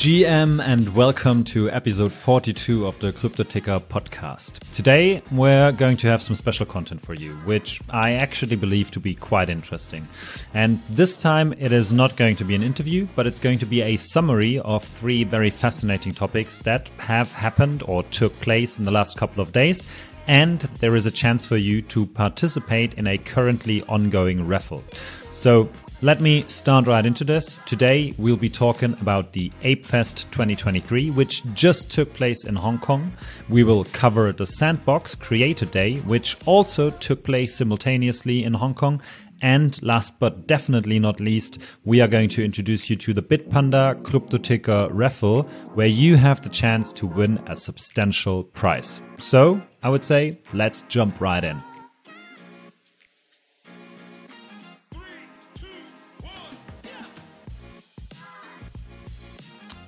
GM and welcome to episode 42 of the Crypto Ticker podcast. Today we're going to have some special content for you, which I actually believe to be quite interesting. And this time it is not going to be an interview, but it's going to be a summary of three very fascinating topics that have happened or took place in the last couple of days and there is a chance for you to participate in a currently ongoing raffle. So let me start right into this. Today we'll be talking about the ApeFest 2023, which just took place in Hong Kong. We will cover the Sandbox Creator Day, which also took place simultaneously in Hong Kong. And last but definitely not least, we are going to introduce you to the Bitpanda Crypto Ticker raffle, where you have the chance to win a substantial prize. So I would say let's jump right in.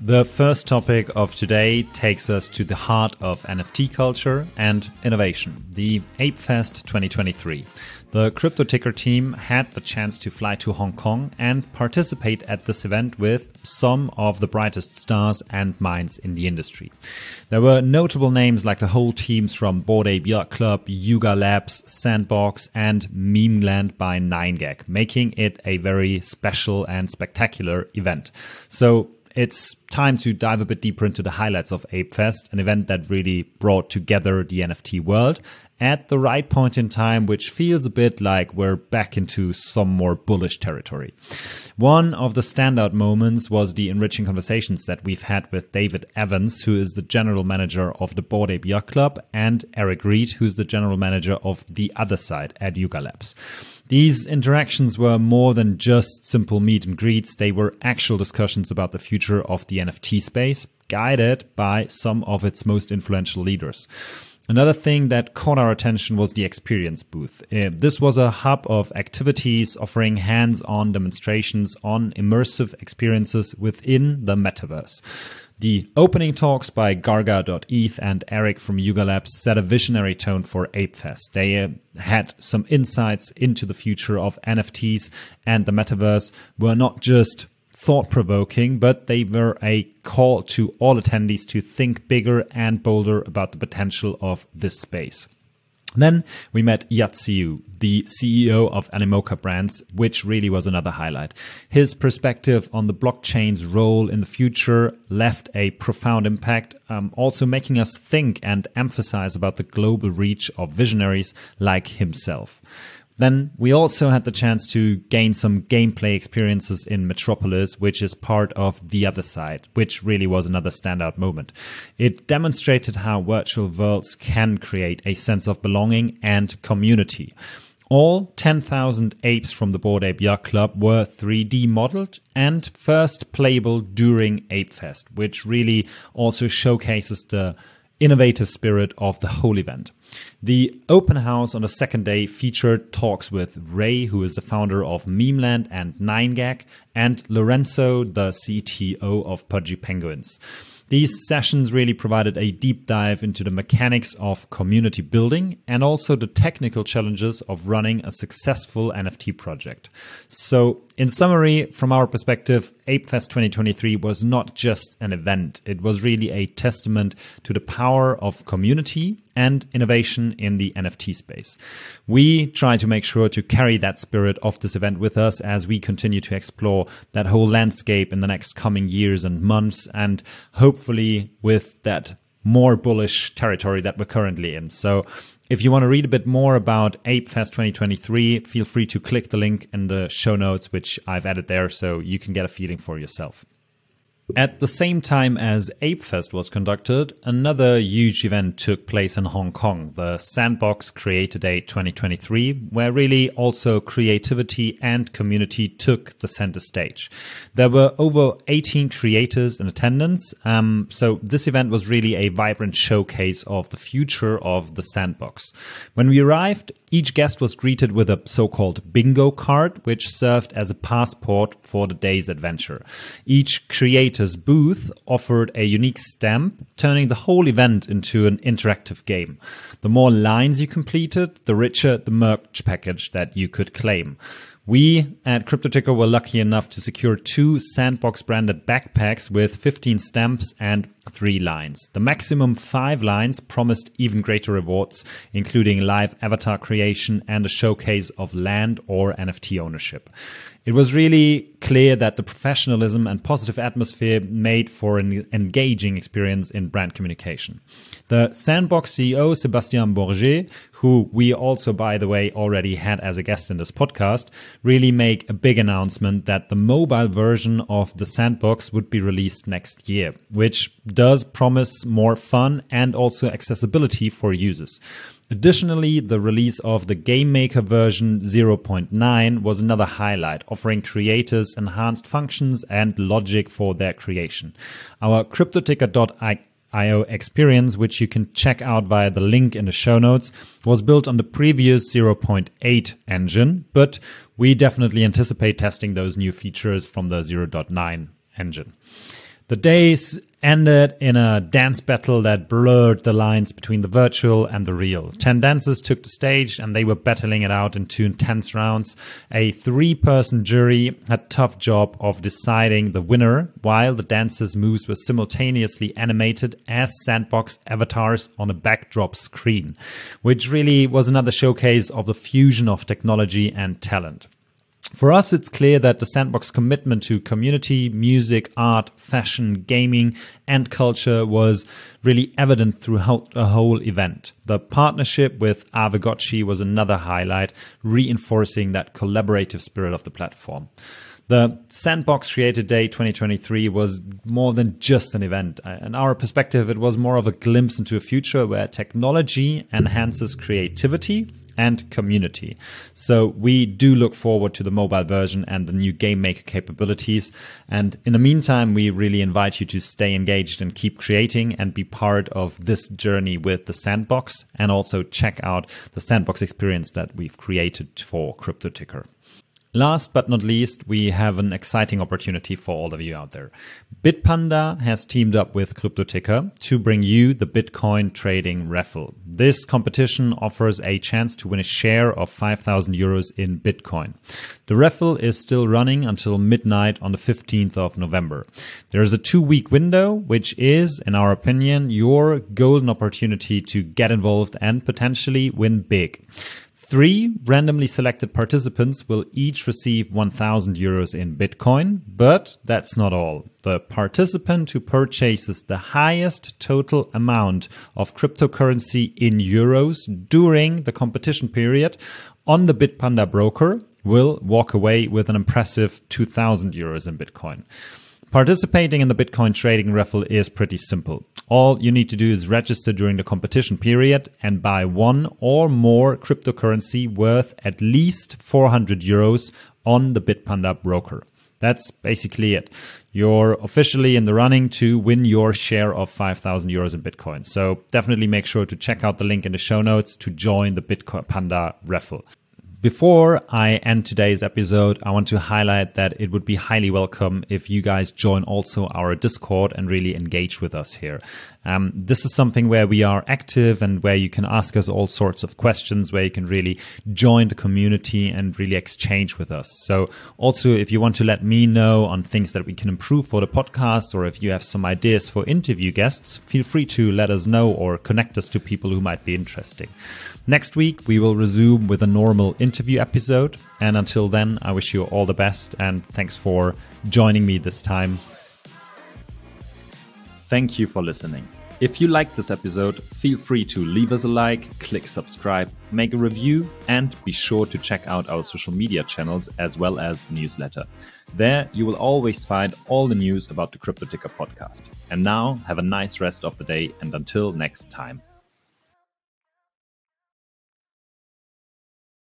The first topic of today takes us to the heart of NFT culture and innovation, the ApeFest 2023. The Crypto Ticker team had the chance to fly to Hong Kong and participate at this event with some of the brightest stars and minds in the industry. There were notable names like the whole teams from Bored Ape Yacht Club, Yuga Labs, Sandbox, and Memeland by 9gag, making it a very special and spectacular event. So it's time to dive a bit deeper into the highlights of ApeFest, an event that really brought together the NFT world at the right point in time, which feels a bit like we're back into some more bullish territory. One of the standout moments was the enriching conversations that we've had with David Evans, who is the general manager of the Bored Ape Yacht Club, and Eric Reid, who's the general manager of the Otherside at Yuga Labs. These interactions were more than just simple meet and greets. They were actual discussions about the future of the NFT space, guided by some of its most influential leaders. Another thing that caught our attention was the experience booth. Uh, this was a hub of activities offering hands on demonstrations on immersive experiences within the metaverse. The opening talks by Garga.eth and Eric from Yuga Labs set a visionary tone for ApeFest. They uh, had some insights into the future of NFTs and the metaverse were not just thought provoking, but they were a call to all attendees to think bigger and bolder about the potential of this space. Then we met Yat Siu, the CEO of Animoca Brands, which really was another highlight. His perspective on the blockchain's role in the future left a profound impact, um, also making us think and emphasize about the global reach of visionaries like himself. Then we also had the chance to gain some gameplay experiences in Metropolis, which is part of the Otherside, which really was another standout moment. It demonstrated how virtual worlds can create a sense of belonging and community. All 10,000 apes from the Bored Ape Yacht Club were 3D modeled and first playable during ApeFest, which really also showcases the innovative spirit of the whole event. The open house on the second day featured talks with Ray, who is the founder of Memeland and 9gag, and Lorenzo, the CTO of Pudgy Penguins. These sessions really provided a deep dive into the mechanics of community building and also the technical challenges of running a successful NFT project. So, in summary, from our perspective, ApeFest 2023 was not just an event, it was really a testament to the power of community and innovation in the NFT space. We try to make sure to carry that spirit of this event with us as we continue to explore that whole landscape in the next coming years and months, and hopefully with that more bullish territory that we're currently in. So, if you want to read a bit more about ApeFest 2023, feel free to click the link in the show notes, which I've added there so you can get a feeling for yourself. At the same time as ApeFest was conducted, another huge event took place in Hong Kong, the Sandbox Creator Day 2023, where really also creativity and community took the center stage. There were over 18 creators in attendance, um, so this event was really a vibrant showcase of the future of the Sandbox. When we arrived, each guest was greeted with a so-called bingo card, which served as a passport for the day's adventure. Each creator's booth offered a unique stamp, turning the whole event into an interactive game. The more lines you completed, the richer the merch package that you could claim. We at CryptoTicker were lucky enough to secure two Sandbox branded backpacks with 15 stamps and three lines. The maximum five lines promised even greater rewards, including live avatar creation and a showcase of land or NFT ownership. It was really clear that the professionalism and positive atmosphere made for an engaging experience in brand communication. The Sandbox CEO, Sebastian Borget, who we also, by the way, already had as a guest in this podcast, really make a big announcement that the mobile version of the Sandbox would be released next year, which does promise more fun and also accessibility for users. Additionally, the release of the Game Maker version 0.9 was another highlight, offering creators enhanced functions and logic for their creation. Our CryptoTicker.io experience, which you can check out via the link in the show notes, was built on the previous 0.8 engine, but we definitely anticipate testing those new features from the 0.9 engine. The days ended in a dance battle that blurred the lines between the virtual and the real. 10 dancers took the stage and they were battling it out in two intense rounds. A three person jury had tough job of deciding the winner while the dancers' moves were simultaneously animated as sandbox avatars on a backdrop screen, which really was another showcase of the fusion of technology and talent. For us, it's clear that the Sandbox commitment to community, music, art, fashion, gaming, and culture was really evident throughout the whole event. The partnership with Aavegotchi was another highlight, reinforcing that collaborative spirit of the platform. The Sandbox Creator Day 2023 was more than just an event. In our perspective, it was more of a glimpse into a future where technology enhances creativity and community. So we do look forward to the mobile version and the new game maker capabilities. And in the meantime, we really invite you to stay engaged and keep creating and be part of this journey with the sandbox and also check out the sandbox experience that we've created for CryptoTicker. Last but not least, we have an exciting opportunity for all of you out there. Bitpanda has teamed up with CryptoTicker to bring you the Bitcoin trading raffle. This competition offers a chance to win a share of 5,000 euros in Bitcoin. The raffle is still running until midnight on the 15th of November. There is a two week window, which is, in our opinion, your golden opportunity to get involved and potentially win big. Three randomly selected participants will each receive 1000 euros in Bitcoin, but that's not all. The participant who purchases the highest total amount of cryptocurrency in euros during the competition period on the Bitpanda broker will walk away with an impressive 2000 euros in Bitcoin. Participating in the Bitcoin trading raffle is pretty simple. All you need to do is register during the competition period and buy one or more cryptocurrency worth at least 400 euros on the Bitpanda broker. That's basically it. You're officially in the running to win your share of 5,000 euros in Bitcoin. So definitely make sure to check out the link in the show notes to join the Bitcoin Panda raffle. Before I end today's episode, I want to highlight that it would be highly welcome if you guys join also our Discord and really engage with us here. Um, this is something where we are active and where you can ask us all sorts of questions, where you can really join the community and really exchange with us. So, also, if you want to let me know on things that we can improve for the podcast, or if you have some ideas for interview guests, feel free to let us know or connect us to people who might be interesting. Next week, we will resume with a normal interview episode. And until then, I wish you all the best and thanks for joining me this time. Thank you for listening. If you liked this episode, feel free to leave us a like, click subscribe, make a review, and be sure to check out our social media channels as well as the newsletter. There, you will always find all the news about the CryptoTicker podcast. And now, have a nice rest of the day, and until next time.